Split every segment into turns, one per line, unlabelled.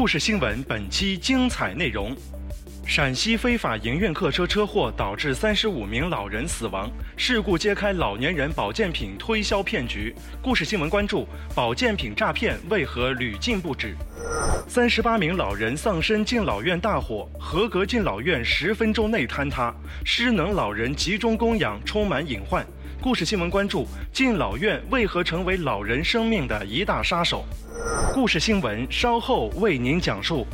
故事新闻本期精彩内容：陕西非法营运客车车祸导致三十五名老人死亡，事故揭开老年人保健品推销骗局。故事新闻关注：保健品诈骗为何屡禁不止？三十八名老人丧生敬老院大火，合格敬老院十分钟内坍塌，失能老人集中供养充满隐患。故事新闻关注：敬老院为何成为老人生命的一大杀手？故事新闻稍后为您讲述。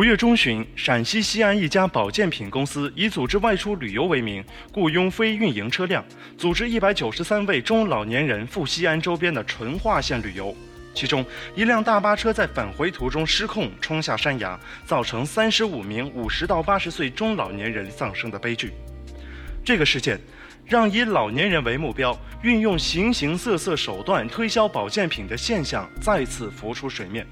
五月中旬，陕西西安一家保健品公司以组织外出旅游为名，雇佣非运营车辆，组织一百九十三位中老年人赴西安周边的淳化县旅游。其中，一辆大巴车在返回途中失控冲下山崖，造成三十五名五十到八十岁中老年人丧生的悲剧。这个事件让以老年人为目标、运用形形色色手段推销保健品的现象再次浮出水面。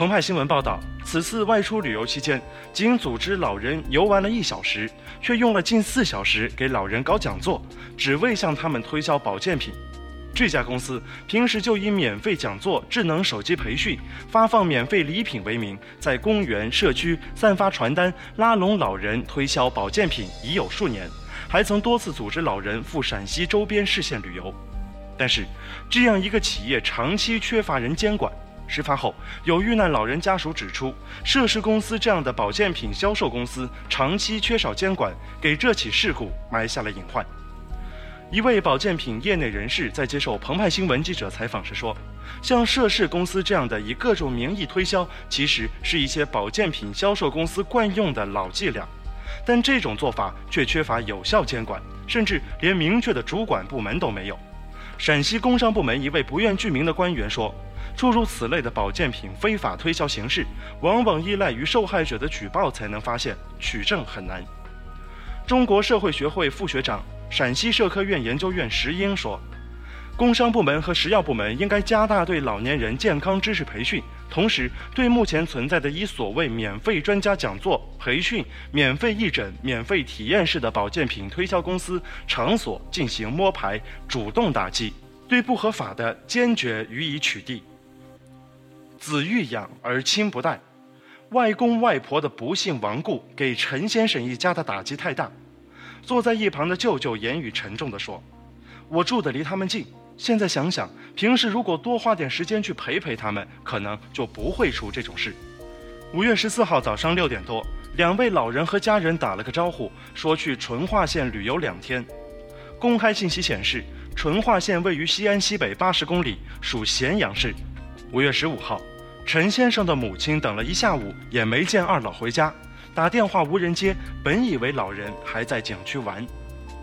澎湃新闻报道，此次外出旅游期间，仅组织老人游玩了一小时，却用了近四小时给老人搞讲座，只为向他们推销保健品。这家公司平时就以免费讲座、智能手机培训、发放免费礼品为名，在公园、社区散发传单，拉拢老人推销保健品已有数年，还曾多次组织老人赴陕西周边市县旅游。但是，这样一个企业长期缺乏人监管。事发后，有遇难老人家属指出，涉事公司这样的保健品销售公司长期缺少监管，给这起事故埋下了隐患。一位保健品业内人士在接受澎湃新闻记者采访时说：“像涉事公司这样的以各种名义推销，其实是一些保健品销售公司惯用的老伎俩，但这种做法却缺乏有效监管，甚至连明确的主管部门都没有。”陕西工商部门一位不愿具名的官员说。诸如此类的保健品非法推销形式，往往依赖于受害者的举报才能发现，取证很难。中国社会学会副学长、陕西社科院研究院石英说：“工商部门和食药部门应该加大对老年人健康知识培训，同时对目前存在的以所谓免费专家讲座、培训、免费义诊、免费体验式的保健品推销公司场所进行摸排，主动打击，对不合法的坚决予以取缔。”子欲养而亲不待，外公外婆的不幸亡故给陈先生一家的打击太大。坐在一旁的舅舅言语沉重地说：“我住的离他们近，现在想想，平时如果多花点时间去陪陪他们，可能就不会出这种事。”五月十四号早上六点多，两位老人和家人打了个招呼，说去淳化县旅游两天。公开信息显示，淳化县位于西安西北八十公里，属咸阳市。五月十五号。陈先生的母亲等了一下午也没见二老回家，打电话无人接，本以为老人还在景区玩。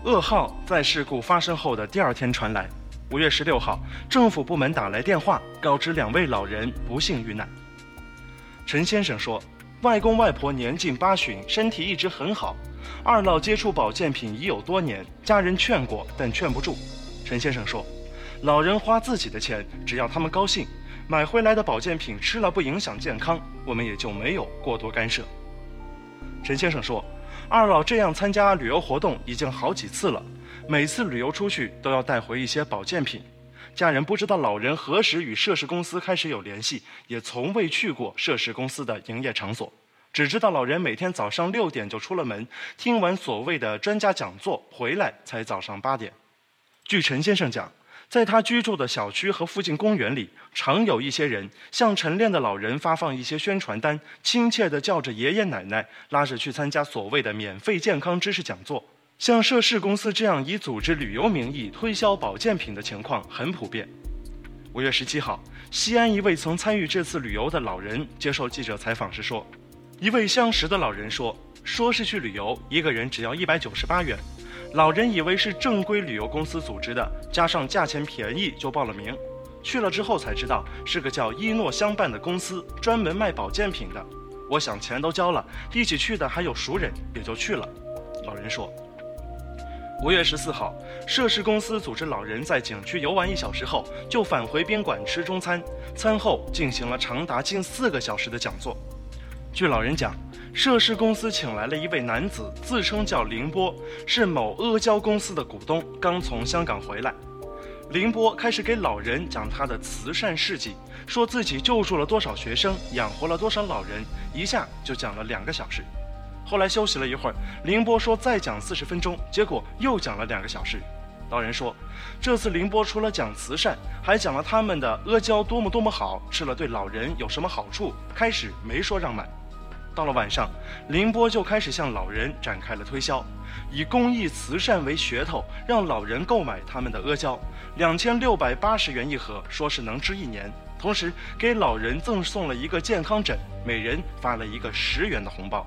噩耗在事故发生后的第二天传来。五月十六号，政府部门打来电话，告知两位老人不幸遇难。陈先生说，外公外婆年近八旬，身体一直很好。二老接触保健品已有多年，家人劝过，但劝不住。陈先生说，老人花自己的钱，只要他们高兴。买回来的保健品吃了不影响健康，我们也就没有过多干涉。陈先生说，二老这样参加旅游活动已经好几次了，每次旅游出去都要带回一些保健品。家人不知道老人何时与涉事公司开始有联系，也从未去过涉事公司的营业场所，只知道老人每天早上六点就出了门，听完所谓的专家讲座回来才早上八点。据陈先生讲。在他居住的小区和附近公园里，常有一些人向晨练的老人发放一些宣传单，亲切地叫着爷爷奶奶，拉着去参加所谓的免费健康知识讲座。像涉事公司这样以组织旅游名义推销保健品的情况很普遍。五月十七号，西安一位曾参与这次旅游的老人接受记者采访时说：“一位相识的老人说，说是去旅游，一个人只要一百九十八元。”老人以为是正规旅游公司组织的，加上价钱便宜就报了名。去了之后才知道是个叫一诺相伴的公司，专门卖保健品的。我想钱都交了，一起去的还有熟人，也就去了。老人说。五月十四号，涉事公司组织老人在景区游玩一小时后，就返回宾馆吃中餐，餐后进行了长达近四个小时的讲座。据老人讲。涉事公司请来了一位男子，自称叫凌波，是某阿胶公司的股东，刚从香港回来。凌波开始给老人讲他的慈善事迹，说自己救助了多少学生，养活了多少老人，一下就讲了两个小时。后来休息了一会儿，凌波说再讲四十分钟，结果又讲了两个小时。老人说，这次凌波除了讲慈善，还讲了他们的阿胶多么多么好，吃了对老人有什么好处。开始没说让买。到了晚上，凌波就开始向老人展开了推销，以公益慈善为噱头，让老人购买他们的阿胶，两千六百八十元一盒，说是能吃一年。同时给老人赠送了一个健康枕，每人发了一个十元的红包。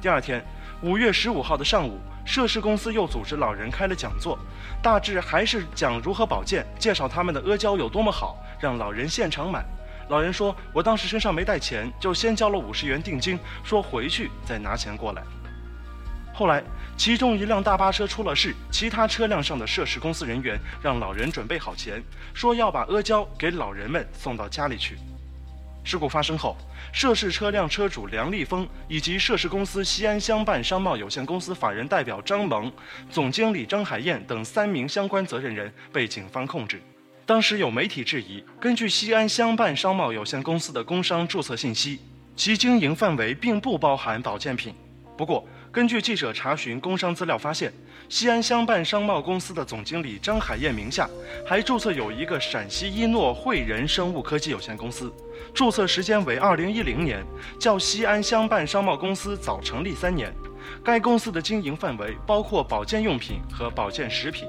第二天，五月十五号的上午，涉事公司又组织老人开了讲座，大致还是讲如何保健，介绍他们的阿胶有多么好，让老人现场买。老人说：“我当时身上没带钱，就先交了五十元定金，说回去再拿钱过来。后来，其中一辆大巴车出了事，其他车辆上的涉事公司人员让老人准备好钱，说要把阿胶给老人们送到家里去。事故发生后，涉事车辆车主梁立峰以及涉事公司西安相伴商贸有限公司法人代表张萌、总经理张海燕等三名相关责任人被警方控制。”当时有媒体质疑，根据西安相伴商贸有限公司的工商注册信息，其经营范围并不包含保健品。不过，根据记者查询工商资料发现，西安相伴商贸公司的总经理张海燕名下还注册有一个陕西一诺汇仁生物科技有限公司，注册时间为二零一零年，较西安相伴商贸公司早成立三年。该公司的经营范围包括保健用品和保健食品。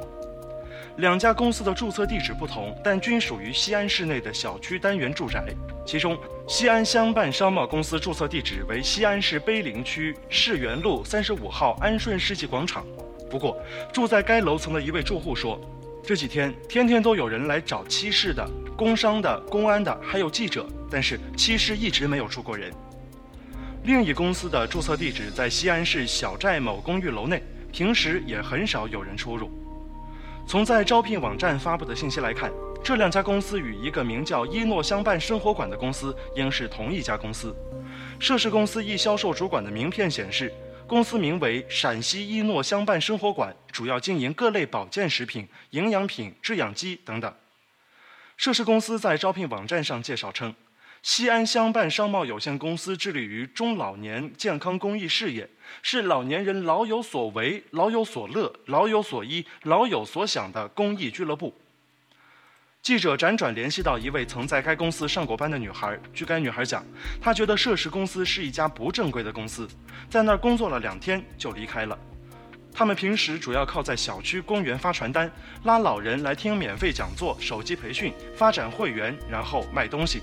两家公司的注册地址不同，但均属于西安市内的小区单元住宅。其中，西安相伴商贸公司注册地址为西安市碑林区世园路三十五号安顺世纪广场。不过，住在该楼层的一位住户说，这几天天天都有人来找七市的、工商的、公安的，还有记者，但是七市一直没有出过人。另一公司的注册地址在西安市小寨某公寓楼内，平时也很少有人出入。从在招聘网站发布的信息来看，这两家公司与一个名叫一诺相伴生活馆的公司应是同一家公司。涉事公司一销售主管的名片显示，公司名为陕西一诺相伴生活馆，主要经营各类保健食品、营养品、制氧机等等。涉事公司在招聘网站上介绍称。西安相伴商贸有限公司致力于中老年健康公益事业，是老年人老有所为、老有所乐、老有所依、老有所想的公益俱乐部。记者辗转联系到一位曾在该公司上过班的女孩，据该女孩讲，她觉得涉事公司是一家不正规的公司，在那儿工作了两天就离开了。他们平时主要靠在小区、公园发传单，拉老人来听免费讲座、手机培训、发展会员，然后卖东西。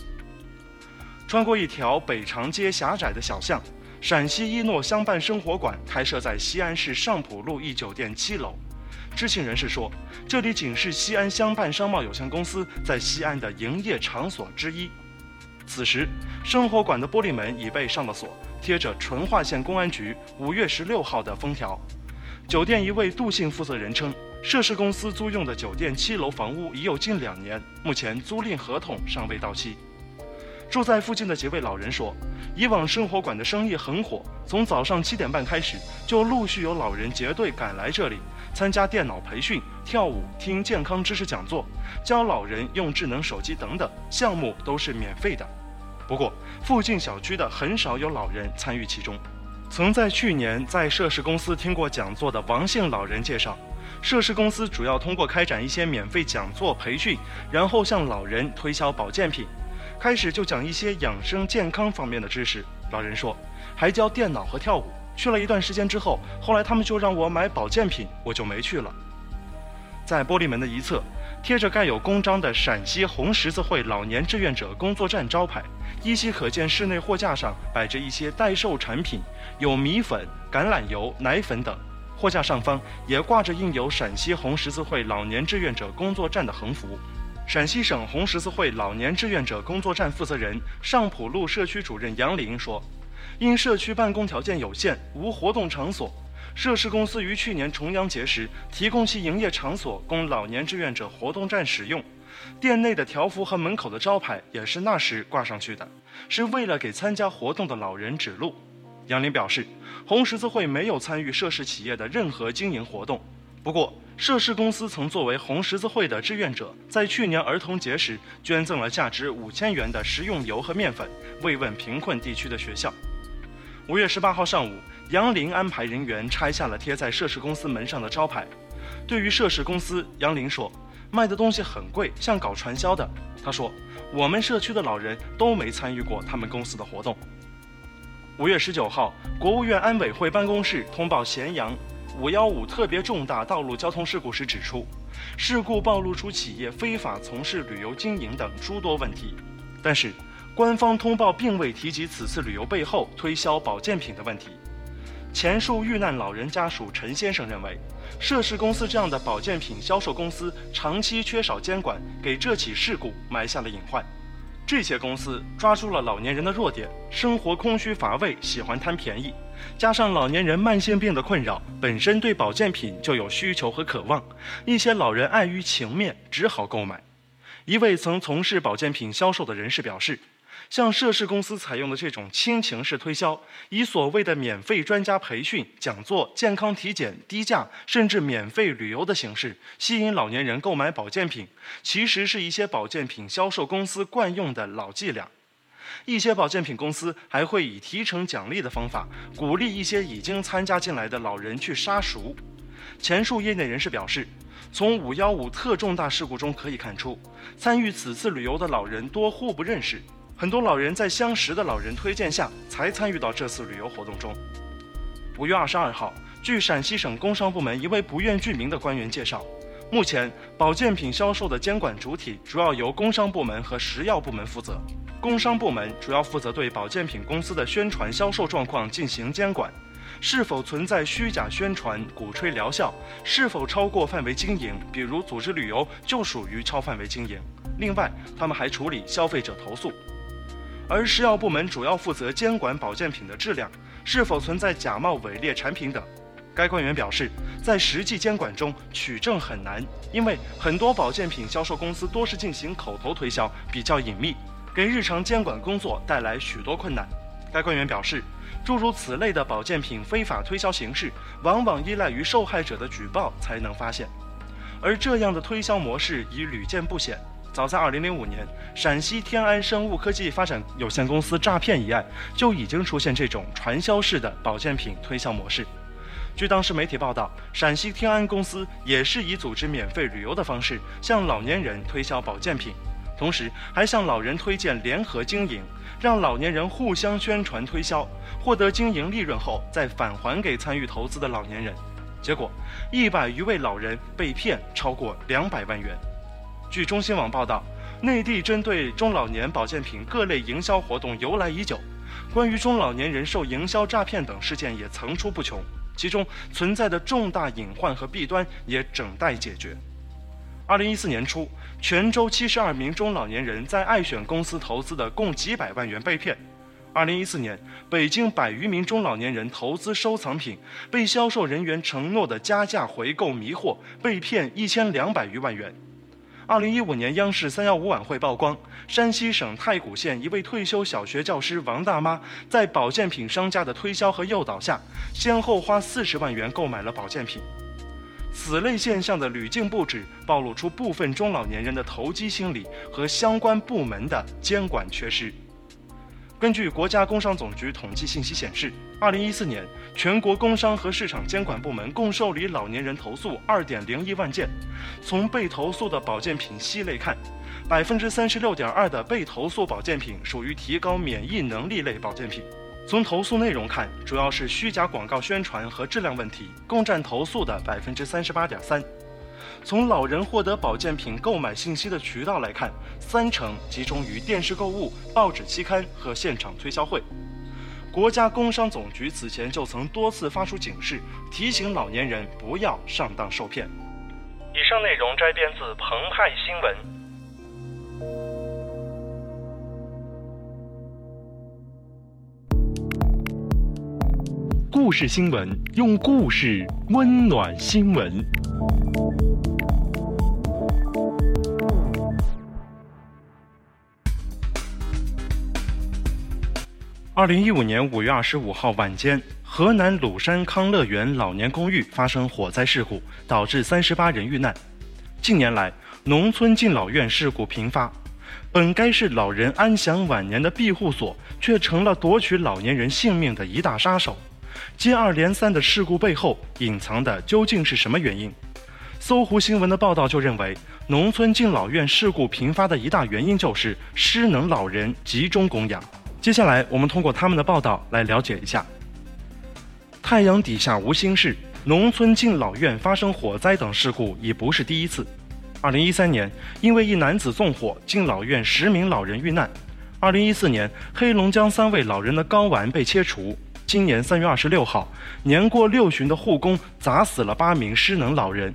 穿过一条北长街狭窄的小巷，陕西一诺相伴生活馆开设在西安市上浦路一酒店七楼。知情人士说，这里仅是西安相伴商贸有限公司在西安的营业场所之一。此时，生活馆的玻璃门已被上了锁，贴着淳化县公安局五月十六号的封条。酒店一位杜姓负责人称，涉事公司租用的酒店七楼房屋已有近两年，目前租赁合同尚未到期。住在附近的几位老人说，以往生活馆的生意很火，从早上七点半开始，就陆续有老人结队赶来这里参加电脑培训、跳舞、听健康知识讲座、教老人用智能手机等等，项目都是免费的。不过，附近小区的很少有老人参与其中。曾在去年在涉事公司听过讲座的王姓老人介绍，涉事公司主要通过开展一些免费讲座培训，然后向老人推销保健品。开始就讲一些养生健康方面的知识。老人说，还教电脑和跳舞。去了一段时间之后，后来他们就让我买保健品，我就没去了。在玻璃门的一侧，贴着盖有公章的陕西红十字会老年志愿者工作站招牌，依稀可见室内货架上摆着一些代售产品，有米粉、橄榄油、奶粉等。货架上方也挂着印有陕西红十字会老年志愿者工作站的横幅。陕西省红十字会老年志愿者工作站负责人、上浦路社区主任杨林说。因社区办公条件有限，无活动场所，涉事公司于去年重阳节时提供其营业场所供老年志愿者活动站使用。店内的条幅和门口的招牌也是那时挂上去的，是为了给参加活动的老人指路。杨林表示，红十字会没有参与涉事企业的任何经营活动。不过，涉事公司曾作为红十字会的志愿者，在去年儿童节时捐赠了价值五千元的食用油和面粉，慰问贫困地区的学校。五月十八号上午，杨林安排人员拆下了贴在涉事公司门上的招牌。对于涉事公司，杨林说：“卖的东西很贵，像搞传销的。”他说：“我们社区的老人都没参与过他们公司的活动。”五月十九号，国务院安委会办公室通报咸阳“五幺五”特别重大道路交通事故时指出，事故暴露出企业非法从事旅游经营等诸多问题，但是。官方通报并未提及此次旅游背后推销保健品的问题。前述遇难老人家属陈先生认为，涉事公司这样的保健品销售公司长期缺少监管，给这起事故埋下了隐患。这些公司抓住了老年人的弱点，生活空虚乏味，喜欢贪便宜，加上老年人慢性病的困扰，本身对保健品就有需求和渴望，一些老人碍于情面，只好购买。一位曾从事保健品销售的人士表示。像涉事公司采用的这种亲情式推销，以所谓的免费专家培训、讲座、健康体检、低价甚至免费旅游的形式，吸引老年人购买保健品，其实是一些保健品销售公司惯用的老伎俩。一些保健品公司还会以提成奖励的方法，鼓励一些已经参加进来的老人去杀熟。前述业内人士表示，从五幺五特重大事故中可以看出，参与此次旅游的老人多互不认识。很多老人在相识的老人推荐下，才参与到这次旅游活动中。五月二十二号，据陕西省工商部门一位不愿具名的官员介绍，目前保健品销售的监管主体主要由工商部门和食药部门负责。工商部门主要负责对保健品公司的宣传销售状况进行监管，是否存在虚假宣传、鼓吹疗效，是否超过范围经营，比如组织旅游就属于超范围经营。另外，他们还处理消费者投诉。而食药部门主要负责监管保健品的质量，是否存在假冒伪劣产品等。该官员表示，在实际监管中取证很难，因为很多保健品销售公司多是进行口头推销，比较隐秘，给日常监管工作带来许多困难。该官员表示，诸如此类的保健品非法推销形式，往往依赖于受害者的举报才能发现，而这样的推销模式已屡见不鲜。早在2005年，陕西天安生物科技发展有限公司诈骗一案就已经出现这种传销式的保健品推销模式。据当时媒体报道，陕西天安公司也是以组织免费旅游的方式向老年人推销保健品，同时还向老人推荐联合经营，让老年人互相宣传推销，获得经营利润后再返还给参与投资的老年人。结果，一百余位老人被骗超过两百万元。据中新网报道，内地针对中老年保健品各类营销活动由来已久，关于中老年人受营销诈骗等事件也层出不穷，其中存在的重大隐患和弊端也整待解决。二零一四年初，泉州七十二名中老年人在爱选公司投资的共几百万元被骗；二零一四年，北京百余名中老年人投资收藏品，被销售人员承诺的加价回购迷惑，被骗一千两百余万元。二零一五年，央视三幺五晚会曝光，山西省太谷县一位退休小学教师王大妈，在保健品商家的推销和诱导下，先后花四十万元购买了保健品。此类现象的屡禁不止，暴露出部分中老年人的投机心理和相关部门的监管缺失。根据国家工商总局统计信息显示，二零一四年全国工商和市场监管部门共受理老年人投诉二点零一万件。从被投诉的保健品系类看，百分之三十六点二的被投诉保健品属于提高免疫能力类保健品。从投诉内容看，主要是虚假广告宣传和质量问题，共占投诉的百分之三十八点三。从老人获得保健品购买信息的渠道来看，三成集中于电视购物、报纸期刊和现场推销会。国家工商总局此前就曾多次发出警示，提醒老年人不要上当受骗。以上内容摘编自澎湃新闻。故事新闻，用故事温暖新闻。二零一五年五月二十五号晚间，河南鲁山康乐园老年公寓发生火灾事故，导致三十八人遇难。近年来，农村敬老院事故频发，本该是老人安享晚年的庇护所，却成了夺取老年人性命的一大杀手。接二连三的事故背后隐藏的究竟是什么原因？搜狐新闻的报道就认为，农村敬老院事故频发的一大原因就是失能老人集中供养。接下来，我们通过他们的报道来了解一下。太阳底下无心事，农村敬老院发生火灾等事故已不是第一次。二零一三年，因为一男子纵火，敬老院十名老人遇难。二零一四年，黑龙江三位老人的睾丸被切除。今年三月二十六号，年过六旬的护工砸死了八名失能老人。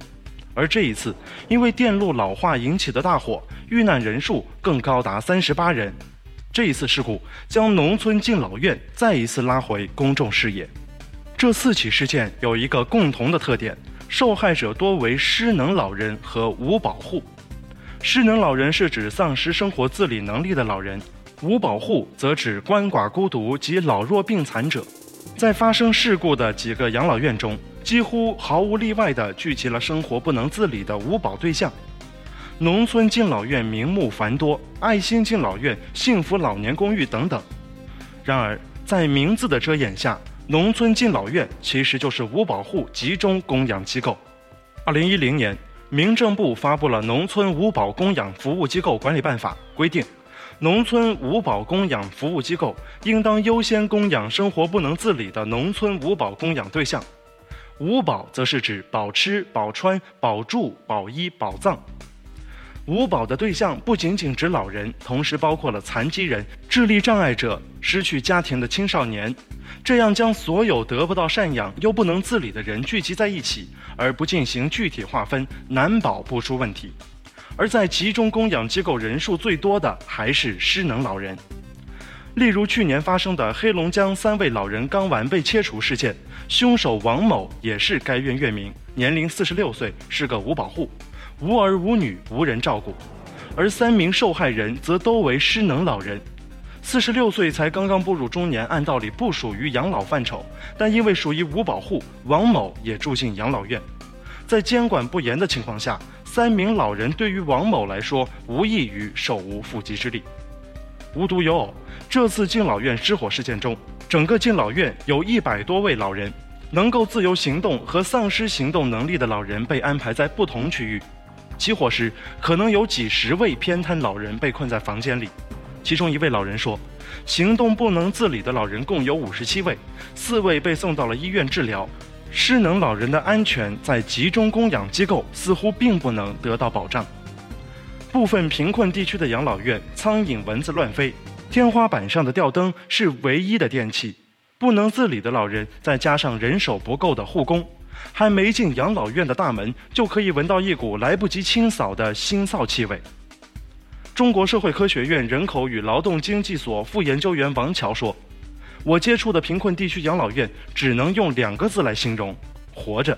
而这一次，因为电路老化引起的大火，遇难人数更高达三十八人。这一次事故将农村敬老院再一次拉回公众视野。这四起事件有一个共同的特点：受害者多为失能老人和无保户。失能老人是指丧失生活自理能力的老人，无保户则指鳏寡孤独及老弱病残者。在发生事故的几个养老院中，几乎毫无例外地聚集了生活不能自理的无保对象。农村敬老院名目繁多，爱心敬老院、幸福老年公寓等等。然而，在名字的遮掩下，农村敬老院其实就是无保户集中供养机构。二零一零年，民政部发布了《农村五保供养服务机构管理办法》，规定，农村五保供养服务机构应当优先供养生活不能自理的农村五保供养对象。五保则是指保吃、保穿、保住、保衣、保葬。五保的对象不仅仅指老人，同时包括了残疾人、智力障碍者、失去家庭的青少年。这样将所有得不到赡养又不能自理的人聚集在一起，而不进行具体划分，难保不出问题。而在集中供养机构人数最多的还是失能老人。例如去年发生的黑龙江三位老人睾丸被切除事件，凶手王某也是该院院民，年龄四十六岁，是个五保户。无儿无女，无人照顾，而三名受害人则都为失能老人。四十六岁才刚刚步入中年，按道理不属于养老范畴，但因为属于无保户，王某也住进养老院。在监管不严的情况下，三名老人对于王某来说无异于手无缚鸡之力。无独有偶，这次敬老院失火事件中，整个敬老院有一百多位老人，能够自由行动和丧失行动能力的老人被安排在不同区域。起火时，可能有几十位偏瘫老人被困在房间里。其中一位老人说：“行动不能自理的老人共有五十七位，四位被送到了医院治疗。失能老人的安全在集中供养机构似乎并不能得到保障。部分贫困地区的养老院，苍蝇蚊子乱飞，天花板上的吊灯是唯一的电器。不能自理的老人，再加上人手不够的护工。”还没进养老院的大门，就可以闻到一股来不及清扫的腥臊气味。中国社会科学院人口与劳动经济所副研究员王乔说：“我接触的贫困地区养老院，只能用两个字来形容：活着。”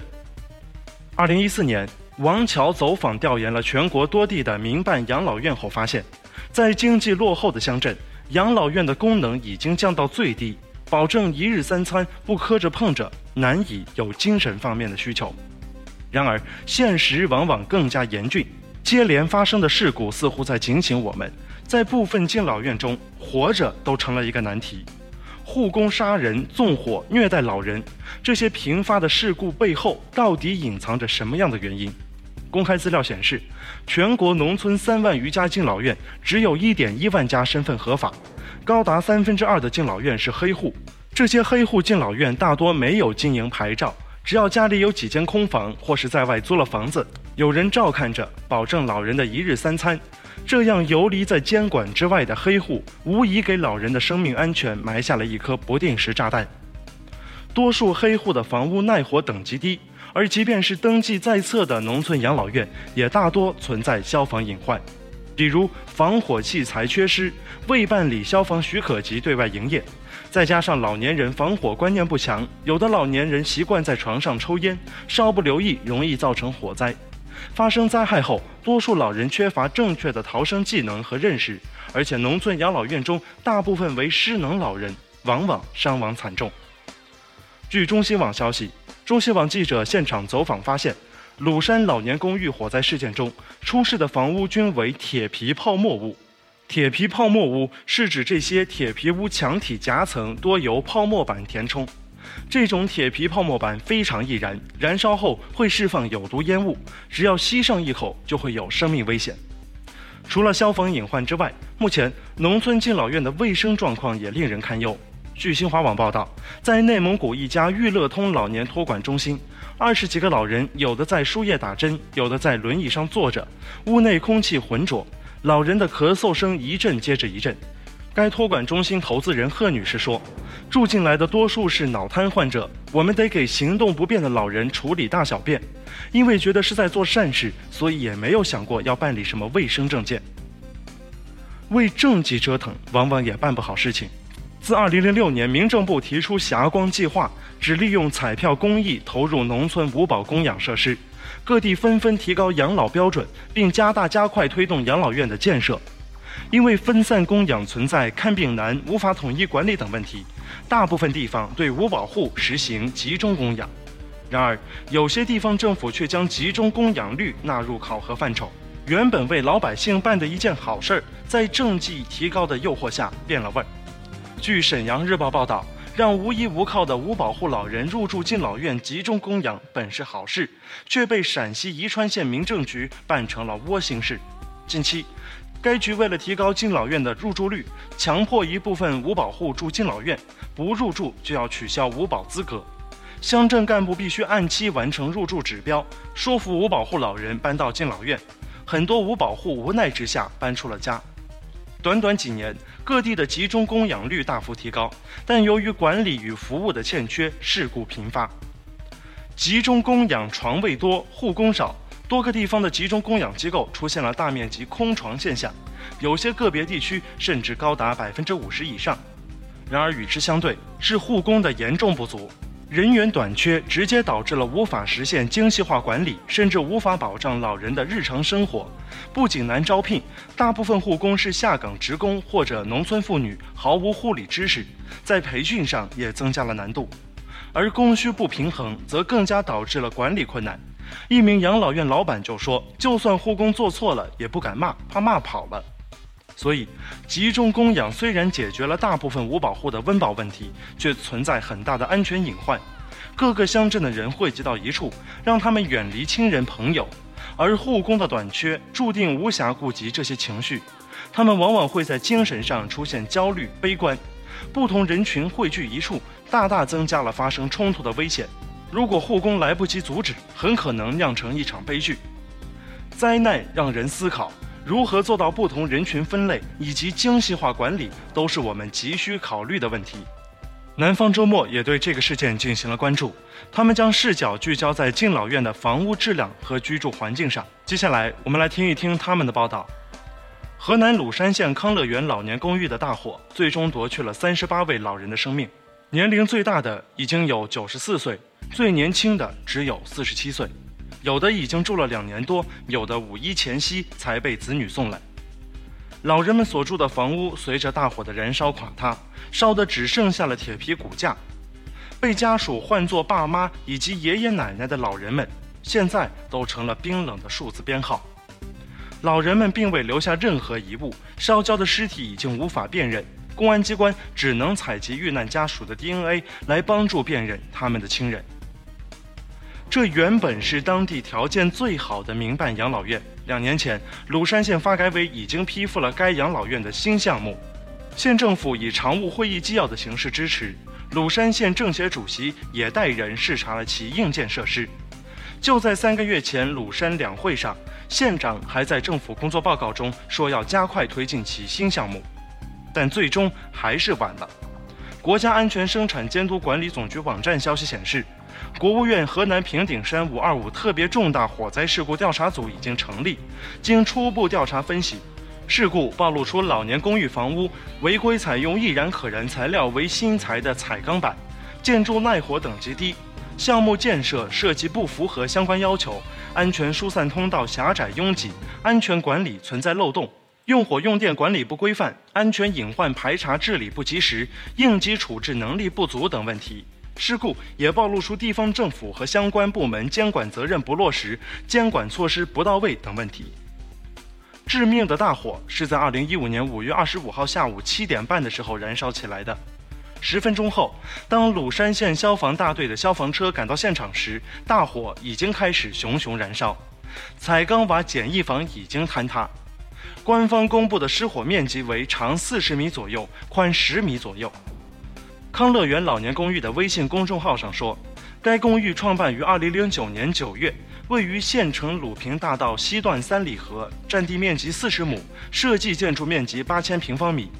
二零一四年，王乔走访调研了全国多地的民办养老院后发现，在经济落后的乡镇，养老院的功能已经降到最低。保证一日三餐不磕着碰着，难以有精神方面的需求。然而，现实往往更加严峻。接连发生的事故似乎在警醒我们：在部分敬老院中，活着都成了一个难题。护工杀人、纵火、虐待老人，这些频发的事故背后，到底隐藏着什么样的原因？公开资料显示，全国农村三万余家敬老院，只有一点一万家身份合法，高达三分之二的敬老院是黑户。这些黑户敬老院大多没有经营牌照，只要家里有几间空房，或是在外租了房子，有人照看着，保证老人的一日三餐。这样游离在监管之外的黑户，无疑给老人的生命安全埋下了一颗不定时炸弹。多数黑户的房屋耐火等级低，而即便是登记在册的农村养老院，也大多存在消防隐患，比如防火器材缺失、未办理消防许可及对外营业，再加上老年人防火观念不强，有的老年人习惯在床上抽烟，稍不留意容易造成火灾。发生灾害后，多数老人缺乏正确的逃生技能和认识，而且农村养老院中大部分为失能老人，往往伤亡惨重。据中新网消息，中新网记者现场走访发现，鲁山老年公寓火灾事件中，出事的房屋均为铁皮泡沫屋。铁皮泡沫屋是指这些铁皮屋墙体夹层多由泡沫板填充。这种铁皮泡沫板非常易燃，燃烧后会释放有毒烟雾，只要吸上一口就会有生命危险。除了消防隐患之外，目前农村敬老院的卫生状况也令人堪忧。据新华网报道，在内蒙古一家育乐通老年托管中心，二十几个老人有的在输液打针，有的在轮椅上坐着，屋内空气浑浊，老人的咳嗽声一阵接着一阵。该托管中心投资人贺女士说：“住进来的多数是脑瘫患者，我们得给行动不便的老人处理大小便，因为觉得是在做善事，所以也没有想过要办理什么卫生证件。为政绩折腾，往往也办不好事情。自2006年，民政部提出霞光计划，只利用彩票公益投入农村五保供养设施，各地纷纷提高养老标准，并加大加快推动养老院的建设。”因为分散供养存在看病难、无法统一管理等问题，大部分地方对五保户实行集中供养。然而，有些地方政府却将集中供养率纳入考核范畴。原本为老百姓办的一件好事儿，在政绩提高的诱惑下变了味儿。据沈阳日报报道，让无依无靠的五保户老人入住敬老院集中供养本是好事，却被陕西宜川县民政局办成了窝心事。近期。该局为了提高敬老院的入住率，强迫一部分五保户住敬老院，不入住就要取消五保资格。乡镇干部必须按期完成入住指标，说服五保户老人搬到敬老院。很多五保户无奈之下搬出了家。短短几年，各地的集中供养率大幅提高，但由于管理与服务的欠缺，事故频发。集中供养床位多，护工少。多个地方的集中供养机构出现了大面积空床现象，有些个别地区甚至高达百分之五十以上。然而与之相对，是护工的严重不足，人员短缺直接导致了无法实现精细化管理，甚至无法保障老人的日常生活。不仅难招聘，大部分护工是下岗职工或者农村妇女，毫无护理知识，在培训上也增加了难度。而供需不平衡，则更加导致了管理困难。一名养老院老板就说：“就算护工做错了，也不敢骂，怕骂跑了。”所以，集中供养虽然解决了大部分五保户的温饱问题，却存在很大的安全隐患。各个乡镇的人汇集到一处，让他们远离亲人朋友，而护工的短缺注定无暇顾及这些情绪，他们往往会在精神上出现焦虑、悲观。不同人群汇聚一处，大大增加了发生冲突的危险。如果护工来不及阻止，很可能酿成一场悲剧。灾难让人思考，如何做到不同人群分类以及精细化管理，都是我们急需考虑的问题。南方周末也对这个事件进行了关注，他们将视角聚焦在敬老院的房屋质量和居住环境上。接下来，我们来听一听他们的报道。河南鲁山县康乐园老年公寓的大火，最终夺去了三十八位老人的生命，年龄最大的已经有九十四岁。最年轻的只有四十七岁，有的已经住了两年多，有的五一前夕才被子女送来。老人们所住的房屋随着大火的燃烧垮塌，烧得只剩下了铁皮骨架。被家属唤作爸妈以及爷爷奶奶的老人们，现在都成了冰冷的数字编号。老人们并未留下任何遗物，烧焦的尸体已经无法辨认，公安机关只能采集遇难家属的 DNA 来帮助辨认他们的亲人。这原本是当地条件最好的民办养老院，两年前，鲁山县发改委已经批复了该养老院的新项目，县政府以常务会议纪要的形式支持，鲁山县政协主席也带人视察了其硬件设施。就在三个月前，鲁山两会上，县长还在政府工作报告中说要加快推进其新项目，但最终还是晚了。国家安全生产监督管理总局网站消息显示，国务院河南平顶山五二五特别重大火灾事故调查组已经成立，经初步调查分析，事故暴露出老年公寓房屋违规采用易燃可燃材料为新材的彩钢板，建筑耐火等级低。项目建设设计不符合相关要求，安全疏散通道狭窄拥挤，安全管理存在漏洞，用火用电管理不规范，安全隐患排查治理不及时，应急处置能力不足等问题。事故也暴露出地方政府和相关部门监管责任不落实、监管措施不到位等问题。致命的大火是在2015年5月25号下午七点半的时候燃烧起来的。十分钟后，当鲁山县消防大队的消防车赶到现场时，大火已经开始熊熊燃烧，彩钢瓦简易房已经坍塌。官方公布的失火面积为长四十米左右，宽十米左右。康乐园老年公寓的微信公众号上说，该公寓创办于二零零九年九月。位于县城鲁平大道西段三里河，占地面积四十亩，设计建筑面积八千平方米，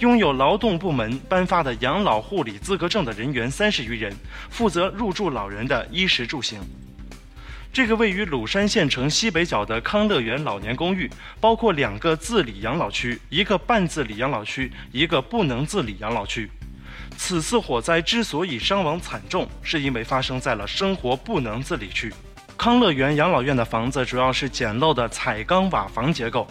拥有劳动部门颁发的养老护理资格证的人员三十余人，负责入住老人的衣食住行。这个位于鲁山县城西北角的康乐园老年公寓，包括两个自理养老区、一个半自理养老区、一个不能自理养老区。此次火灾之所以伤亡惨重，是因为发生在了生活不能自理区。康乐园养老院的房子主要是简陋的彩钢瓦房结构，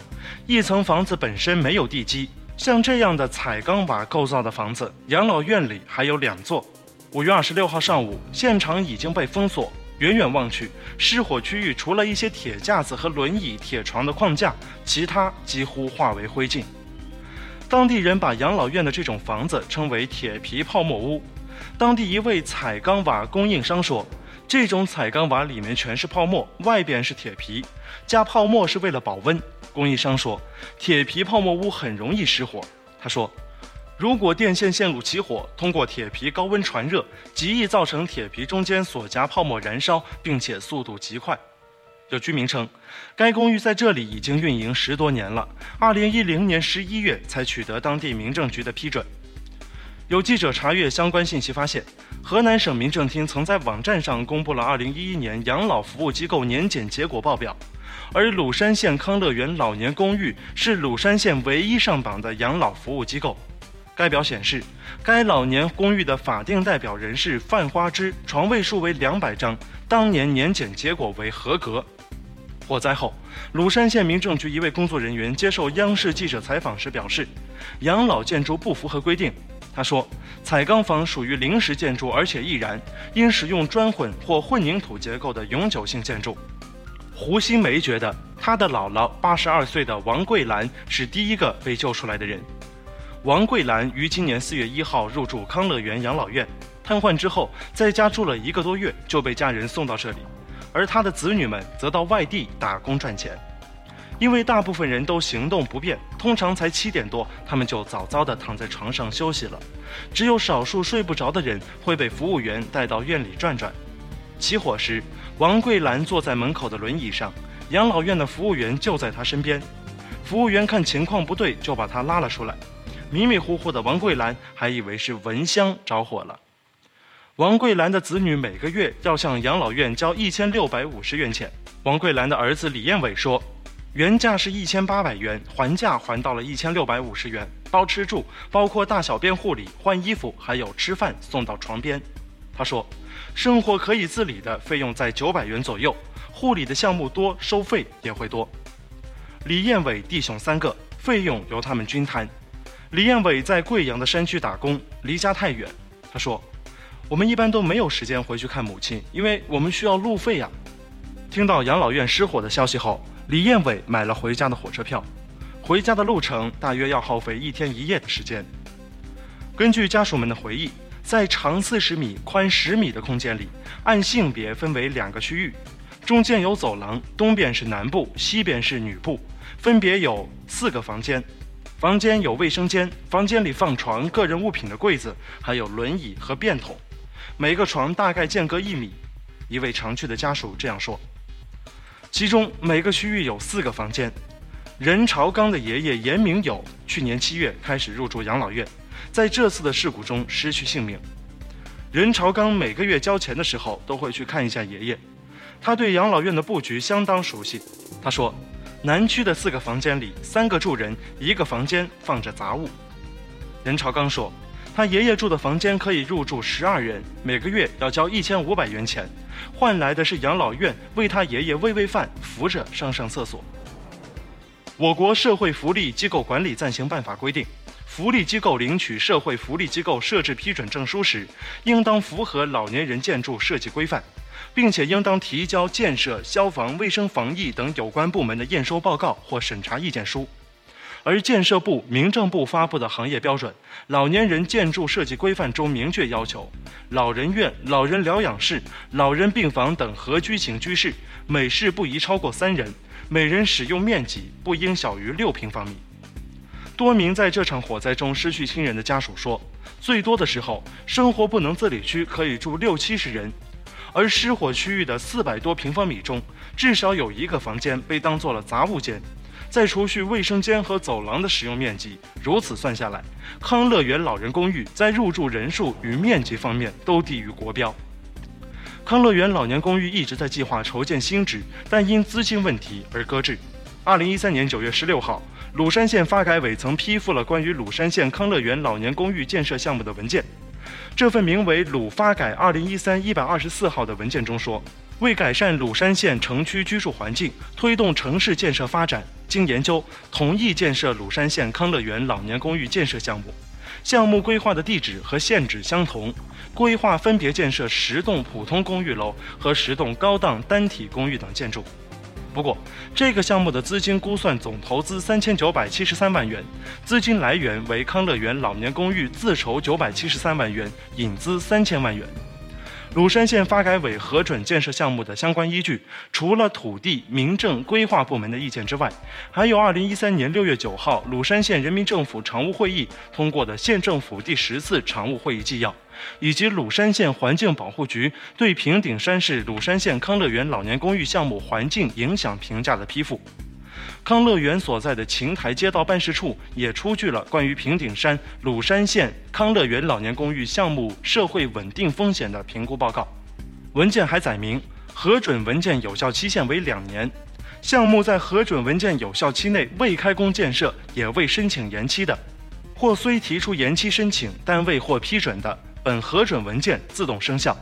一层房子本身没有地基。像这样的彩钢瓦构造的房子，养老院里还有两座。五月二十六号上午，现场已经被封锁，远远望去，失火区域除了一些铁架子和轮椅、铁床的框架，其他几乎化为灰烬。当地人把养老院的这种房子称为“铁皮泡沫屋”。当地一位彩钢瓦供应商说。这种彩钢瓦里面全是泡沫，外边是铁皮，加泡沫是为了保温。供应商说，铁皮泡沫屋很容易失火。他说，如果电线线路起火，通过铁皮高温传热，极易造成铁皮中间所夹泡沫燃烧，并且速度极快。有居民称，该公寓在这里已经运营十多年了，二零一零年十一月才取得当地民政局的批准。有记者查阅相关信息，发现河南省民政厅曾在网站上公布了2011年养老服务机构年检结果报表，而鲁山县康乐园老年公寓是鲁山县唯一上榜的养老服务机构。该表显示，该老年公寓的法定代表人是范花枝，床位数为两百张，当年年检结果为合格。火灾后，鲁山县民政局一位工作人员接受央视记者采访时表示，养老建筑不符合规定。他说：“彩钢房属于临时建筑，而且易燃，应使用砖混或混凝土结构的永久性建筑。”胡新梅觉得，她的姥姥八十二岁的王桂兰是第一个被救出来的人。王桂兰于今年四月一号入住康乐园养老院，瘫痪之后在家住了一个多月，就被家人送到这里，而他的子女们则到外地打工赚钱。因为大部分人都行动不便，通常才七点多，他们就早早地躺在床上休息了。只有少数睡不着的人会被服务员带到院里转转。起火时，王桂兰坐在门口的轮椅上，养老院的服务员就在她身边。服务员看情况不对，就把她拉了出来。迷迷糊糊的王桂兰还以为是蚊香着火了。王桂兰的子女每个月要向养老院交一千六百五十元钱。王桂兰的儿子李彦伟说。原价是一千八百元，还价还到了一千六百五十元，包吃住，包括大小便护理、换衣服，还有吃饭送到床边。他说，生活可以自理的费用在九百元左右，护理的项目多，收费也会多。李彦伟弟兄三个，费用由他们均摊。李彦伟在贵阳的山区打工，离家太远。他说，我们一般都没有时间回去看母亲，因为我们需要路费呀。听到养老院失火的消息后，李彦伟买了回家的火车票。回家的路程大约要耗费一天一夜的时间。根据家属们的回忆，在长四十米、宽十米的空间里，按性别分为两个区域，中间有走廊，东边是男部，西边是女部，分别有四个房间。房间有卫生间，房间里放床、个人物品的柜子，还有轮椅和便桶。每个床大概间隔一米。一位常去的家属这样说。其中每个区域有四个房间。任朝刚的爷爷严明友去年七月开始入住养老院，在这次的事故中失去性命。任朝刚每个月交钱的时候都会去看一下爷爷，他对养老院的布局相当熟悉。他说，南区的四个房间里，三个住人，一个房间放着杂物。任朝刚说，他爷爷住的房间可以入住十二人，每个月要交一千五百元钱，换来的是养老院为他爷爷喂喂饭、扶着上上厕所。我国社会福利机构管理暂行办法规定，福利机构领取社会福利机构设置批准证书时，应当符合老年人建筑设计规范，并且应当提交建设、消防、卫生防疫等有关部门的验收报告或审查意见书。而建设部、民政部发布的行业标准《老年人建筑设计规范》中明确要求，老人院、老人疗养室、老人病房等合居型居室，每室不宜超过三人。每人使用面积不应小于六平方米。多名在这场火灾中失去亲人的家属说，最多的时候，生活不能自理区可以住六七十人，而失火区域的四百多平方米中，至少有一个房间被当做了杂物间。再除去卫生间和走廊的使用面积，如此算下来，康乐园老人公寓在入住人数与面积方面都低于国标。康乐园老年公寓一直在计划筹建新址，但因资金问题而搁置。二零一三年九月十六号，鲁山县发改委曾批复了关于鲁山县康乐园老年公寓建设项目的文件。这份名为《鲁发改二零一三一百二十四号》的文件中说，为改善鲁山县城区居住环境，推动城市建设发展，经研究，同意建设鲁山县康乐园老年公寓建设项目。项目规划的地址和现址相同，规划分别建设十栋普通公寓楼和十栋高档单体公寓等建筑。不过，这个项目的资金估算总投资三千九百七十三万元，资金来源为康乐园老年公寓自筹九百七十三万元，引资三千万元。鲁山县发改委核准建设项目的相关依据，除了土地、民政、规划部门的意见之外，还有2013年6月9号鲁山县人民政府常务会议通过的县政府第十次常务会议纪要，以及鲁山县环境保护局对平顶山市鲁山县康乐园老年公寓项目环境影响评价的批复。康乐园所在的琴台街道办事处也出具了关于平顶山鲁山县康乐园老年公寓项目社会稳定风险的评估报告。文件还载明，核准文件有效期限为两年。项目在核准文件有效期内未开工建设，也未申请延期的，或虽提出延期申请但未获批准的，本核准文件自动生效。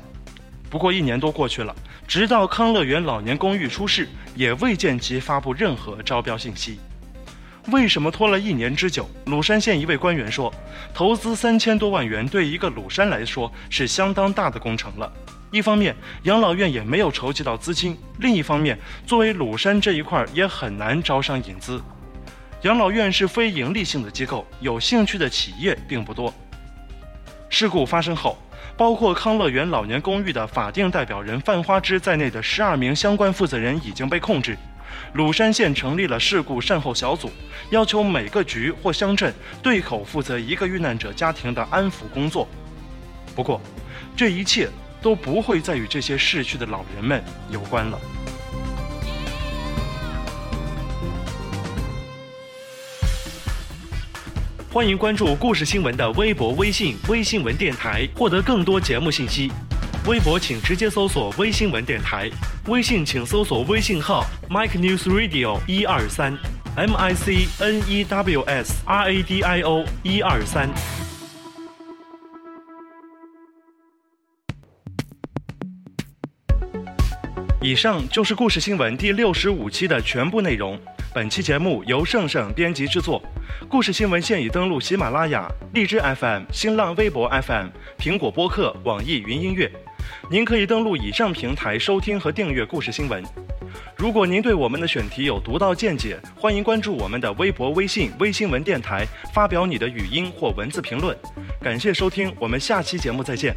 不过一年多过去了，直到康乐园老年公寓出事，也未见其发布任何招标信息。为什么拖了一年之久？鲁山县一位官员说：“投资三千多万元对一个鲁山来说是相当大的工程了。一方面，养老院也没有筹集到资金；另一方面，作为鲁山这一块也很难招商引资。养老院是非盈利性的机构，有兴趣的企业并不多。”事故发生后。包括康乐园老年公寓的法定代表人范花枝在内的十二名相关负责人已经被控制。鲁山县成立了事故善后小组，要求每个局或乡镇对口负责一个遇难者家庭的安抚工作。不过，这一切都不会再与这些逝去的老人们有关了。欢迎关注故事新闻的微博、微信、微新闻电台，获得更多节目信息。微博请直接搜索“微新闻电台”，微信请搜索微信号 “Mike News Radio 一二三 M I C N E W S R A D I O 一二三”。以上就是故事新闻第六十五期的全部内容。本期节目由盛盛编辑制作。故事新闻现已登录喜马拉雅、荔枝 FM、新浪微博 FM、苹果播客、网易云音乐。您可以登录以上平台收听和订阅故事新闻。如果您对我们的选题有独到见解，欢迎关注我们的微博、微信、微新闻电台，发表你的语音或文字评论。感谢收听，我们下期节目再见。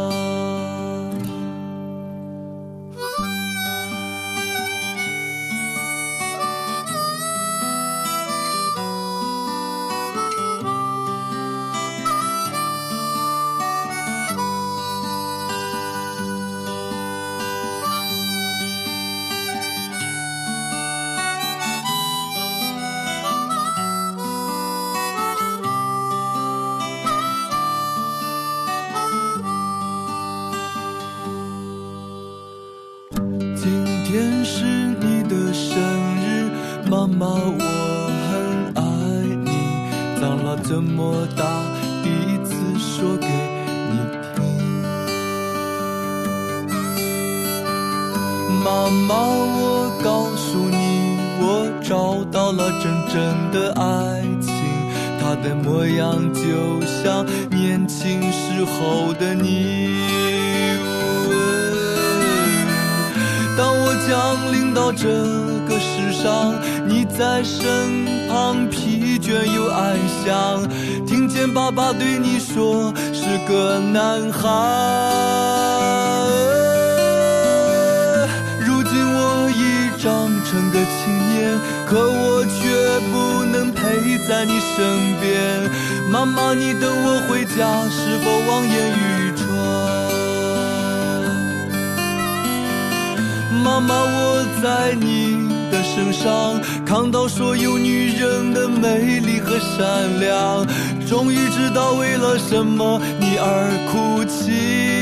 青年，可我却不能陪在你身边。妈妈，你等我回家，是否望眼欲穿？妈妈，我在你的身上看到所有女人的美丽和善良，终于知道为了什么你而哭泣。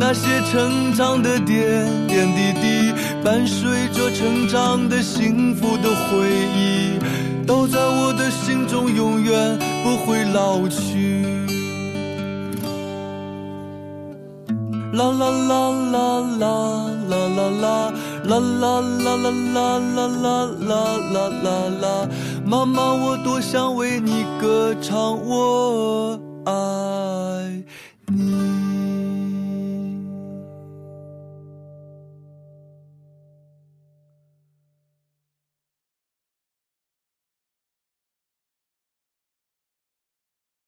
那些成长的点点滴滴，伴随着成长的幸福的回忆，都在我的心中永远不会老去。啦啦啦啦啦啦啦啦啦啦啦啦啦啦啦啦啦啦！妈妈，我多想为你歌唱，我爱你。